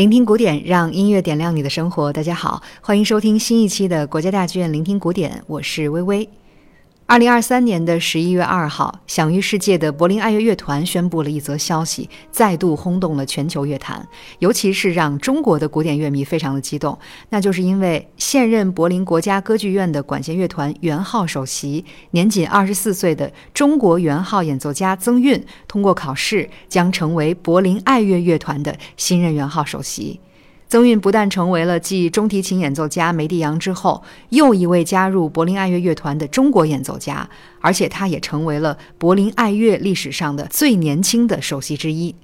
聆听古典，让音乐点亮你的生活。大家好，欢迎收听新一期的国家大剧院聆听古典，我是微微。二零二三年的十一月二号，享誉世界的柏林爱乐乐团宣布了一则消息，再度轰动了全球乐坛，尤其是让中国的古典乐迷非常的激动。那就是因为现任柏林国家歌剧院的管弦乐团圆号首席、年仅二十四岁的中国圆号演奏家曾韵，通过考试将成为柏林爱乐乐团的新任圆号首席。曾韵不但成为了继中提琴演奏家梅蒂扬之后又一位加入柏林爱乐乐团的中国演奏家，而且他也成为了柏林爱乐历史上的最年轻的首席之一。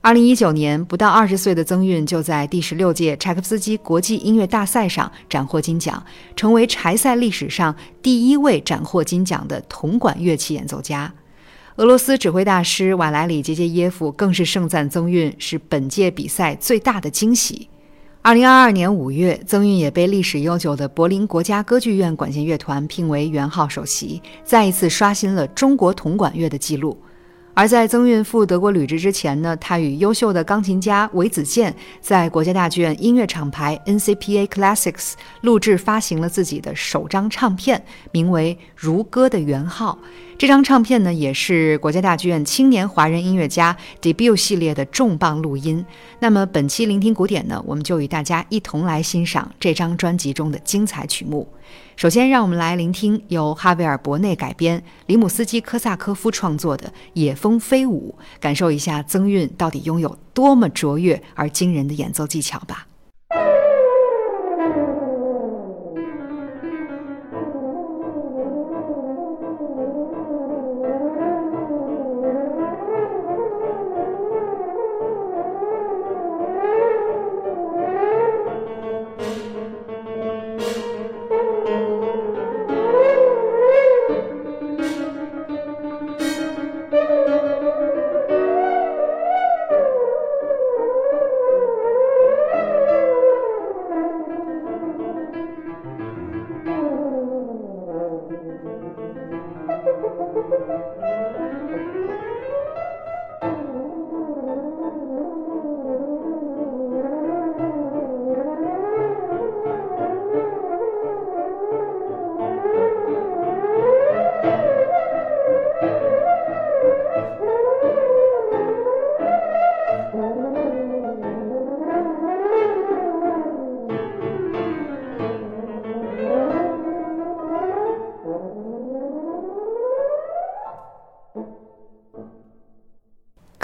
二零一九年，不到二十岁的曾韵就在第十六届柴可夫斯基国际音乐大赛上斩获金奖，成为柴赛历史上第一位斩获金奖的铜管乐器演奏家。俄罗斯指挥大师瓦莱里·杰杰耶夫更是盛赞曾韵是本届比赛最大的惊喜。二零二二年五月，曾韵也被历史悠久的柏林国家歌剧院管弦乐团聘为元号首席，再一次刷新了中国铜管乐的记录。而在曾韵赴德国旅职之前呢，他与优秀的钢琴家韦子健在国家大剧院音乐厂牌 NCPA Classics 录制发行了自己的首张唱片，名为《如歌》的圆号。这张唱片呢，也是国家大剧院青年华人音乐家 debut 系列的重磅录音。那么本期聆听古典呢，我们就与大家一同来欣赏这张专辑中的精彩曲目。首先，让我们来聆听由哈维尔·博内改编、里姆斯基科萨科夫创作的《野蜂飞舞》，感受一下曾韵到底拥有多么卓越而惊人的演奏技巧吧。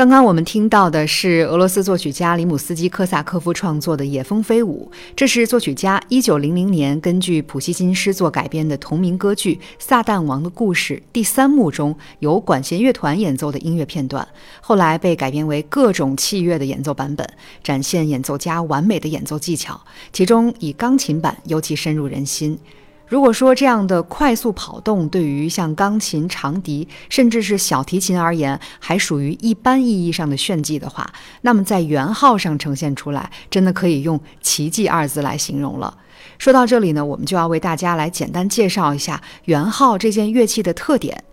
刚刚我们听到的是俄罗斯作曲家里姆斯基科萨科夫创作的《野蜂飞舞》，这是作曲家1900年根据普希金诗作改编的同名歌剧《撒旦王的故事》第三幕中由管弦乐团演奏的音乐片段，后来被改编为各种器乐的演奏版本，展现演奏家完美的演奏技巧，其中以钢琴版尤其深入人心。如果说这样的快速跑动对于像钢琴、长笛，甚至是小提琴而言，还属于一般意义上的炫技的话，那么在圆号上呈现出来，真的可以用奇迹二字来形容了。说到这里呢，我们就要为大家来简单介绍一下圆号这件乐器的特点。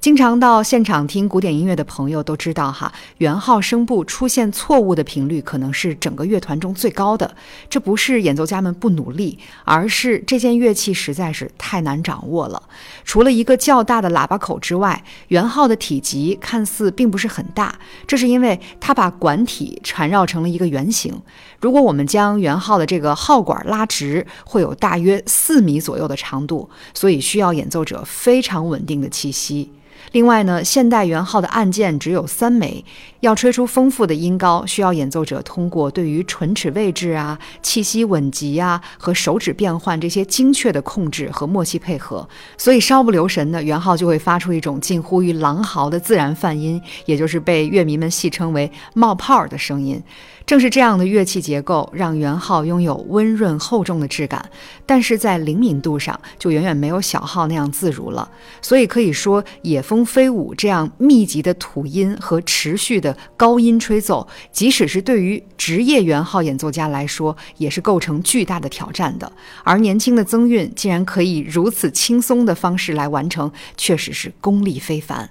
经常到现场听古典音乐的朋友都知道，哈，圆号声部出现错误的频率可能是整个乐团中最高的。这不是演奏家们不努力，而是这件乐器实在是太难掌握了。除了一个较大的喇叭口之外，圆号的体积看似并不是很大，这是因为它把管体缠绕成了一个圆形。如果我们将圆号的这个号管拉直，会有大约四米左右的长度，所以需要演奏者非常稳定的气息。另外呢，现代元号的按键只有三枚，要吹出丰富的音高，需要演奏者通过对于唇齿位置啊、气息稳急啊和手指变换这些精确的控制和默契配合。所以稍不留神呢，元号就会发出一种近乎于狼嚎的自然泛音，也就是被乐迷们戏称为“冒泡”的声音。正是这样的乐器结构，让圆号拥有温润厚重的质感，但是在灵敏度上就远远没有小号那样自如了。所以可以说，野蜂飞舞这样密集的吐音和持续的高音吹奏，即使是对于职业圆号演奏家来说，也是构成巨大的挑战的。而年轻的曾韵竟然可以如此轻松的方式来完成，确实是功力非凡。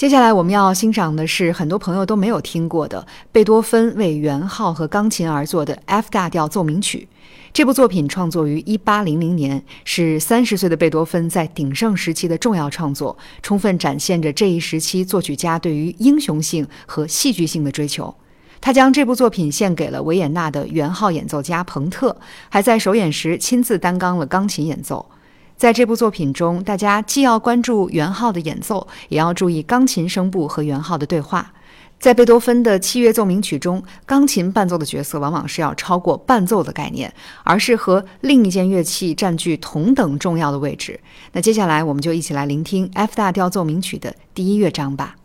接下来我们要欣赏的是很多朋友都没有听过的贝多芬为圆号和钢琴而作的 F 大调奏鸣曲。这部作品创作于1800年，是三十岁的贝多芬在鼎盛时期的重要创作，充分展现着这一时期作曲家对于英雄性和戏剧性的追求。他将这部作品献给了维也纳的圆号演奏家彭特，还在首演时亲自担纲了钢琴演奏。在这部作品中，大家既要关注圆号的演奏，也要注意钢琴声部和圆号的对话。在贝多芬的七乐奏鸣曲中，钢琴伴奏的角色往往是要超过伴奏的概念，而是和另一件乐器占据同等重要的位置。那接下来，我们就一起来聆听 F 大调奏鸣曲的第一乐章吧。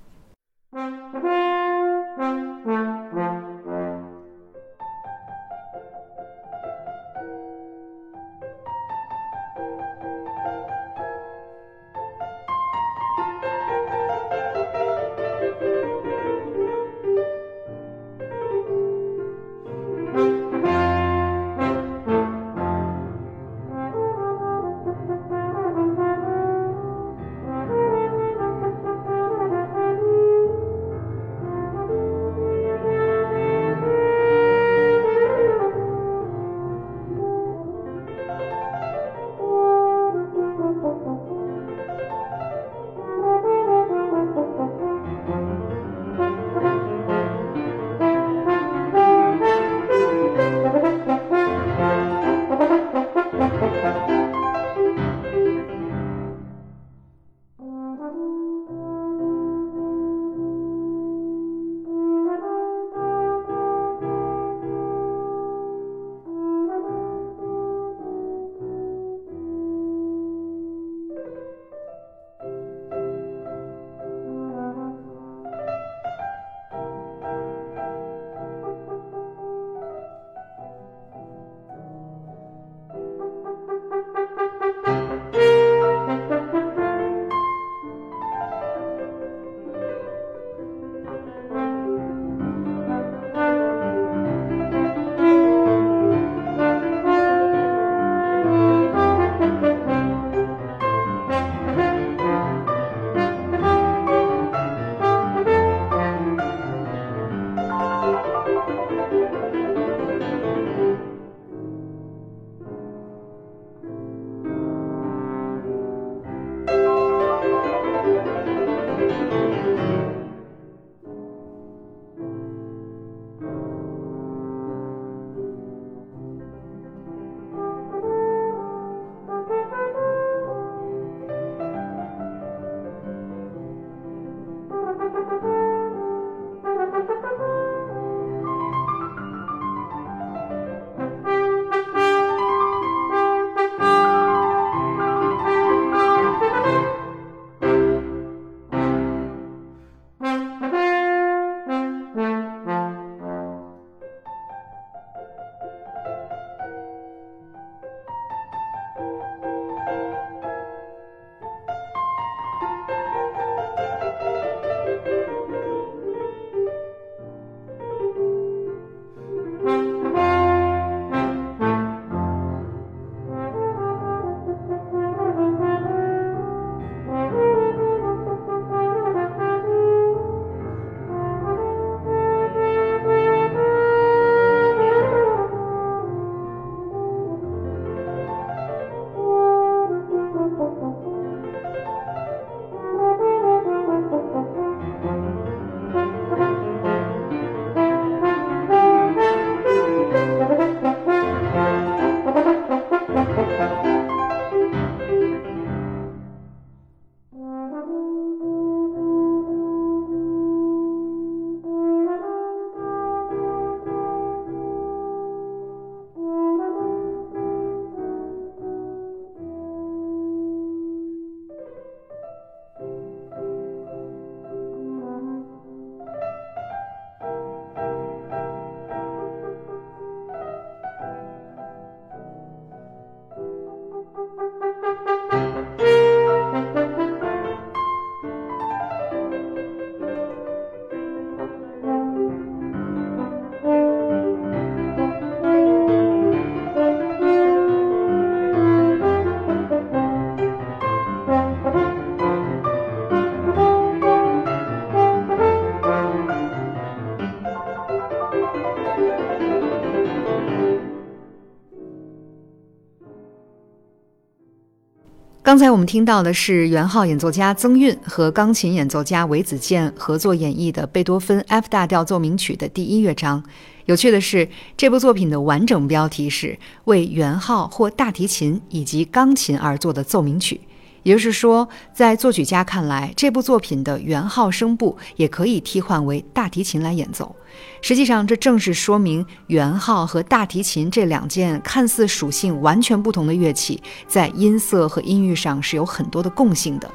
刚才我们听到的是元昊演奏家曾韵和钢琴演奏家韦子健合作演绎的贝多芬 F 大调奏鸣曲的第一乐章。有趣的是，这部作品的完整标题是为元昊或大提琴以及钢琴而作的奏鸣曲。也就是说，在作曲家看来，这部作品的原号声部也可以替换为大提琴来演奏。实际上，这正是说明原号和大提琴这两件看似属性完全不同的乐器，在音色和音域上是有很多的共性的。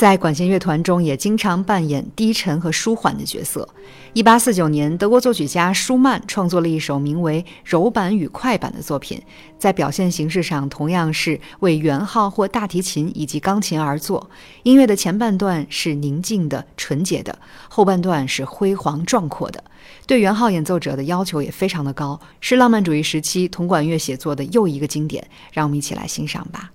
在管弦乐团中，也经常扮演低沉和舒缓的角色。一八四九年，德国作曲家舒曼创作了一首名为《柔板与快板》的作品，在表现形式上同样是为圆号或大提琴以及钢琴而作。音乐的前半段是宁静的、纯洁的，后半段是辉煌壮阔的。对圆号演奏者的要求也非常的高，是浪漫主义时期铜管乐写作的又一个经典。让我们一起来欣赏吧。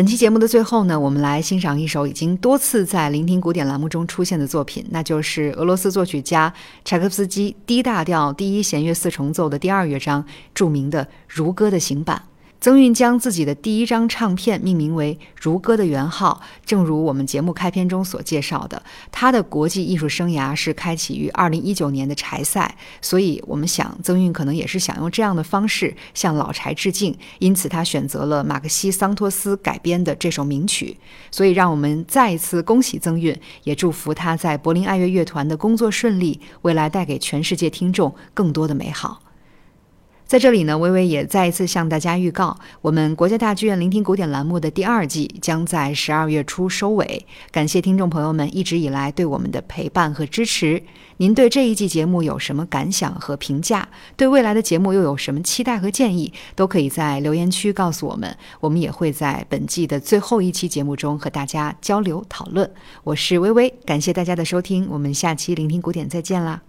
本期节目的最后呢，我们来欣赏一首已经多次在聆听古典栏目中出现的作品，那就是俄罗斯作曲家柴可夫斯基 D 大调第一弦乐四重奏的第二乐章，著名的《如歌》的行板。曾韵将自己的第一张唱片命名为《如歌》的原号，正如我们节目开篇中所介绍的，他的国际艺术生涯是开启于二零一九年的柴赛，所以我们想曾韵可能也是想用这样的方式向老柴致敬，因此他选择了马克西桑托斯改编的这首名曲。所以让我们再一次恭喜曾韵，也祝福他在柏林爱乐乐团的工作顺利，未来带给全世界听众更多的美好。在这里呢，微微也再一次向大家预告，我们国家大剧院聆听古典栏目的第二季将在十二月初收尾。感谢听众朋友们一直以来对我们的陪伴和支持。您对这一季节目有什么感想和评价？对未来的节目又有什么期待和建议？都可以在留言区告诉我们，我们也会在本季的最后一期节目中和大家交流讨论。我是微微，感谢大家的收听，我们下期聆听古典再见啦。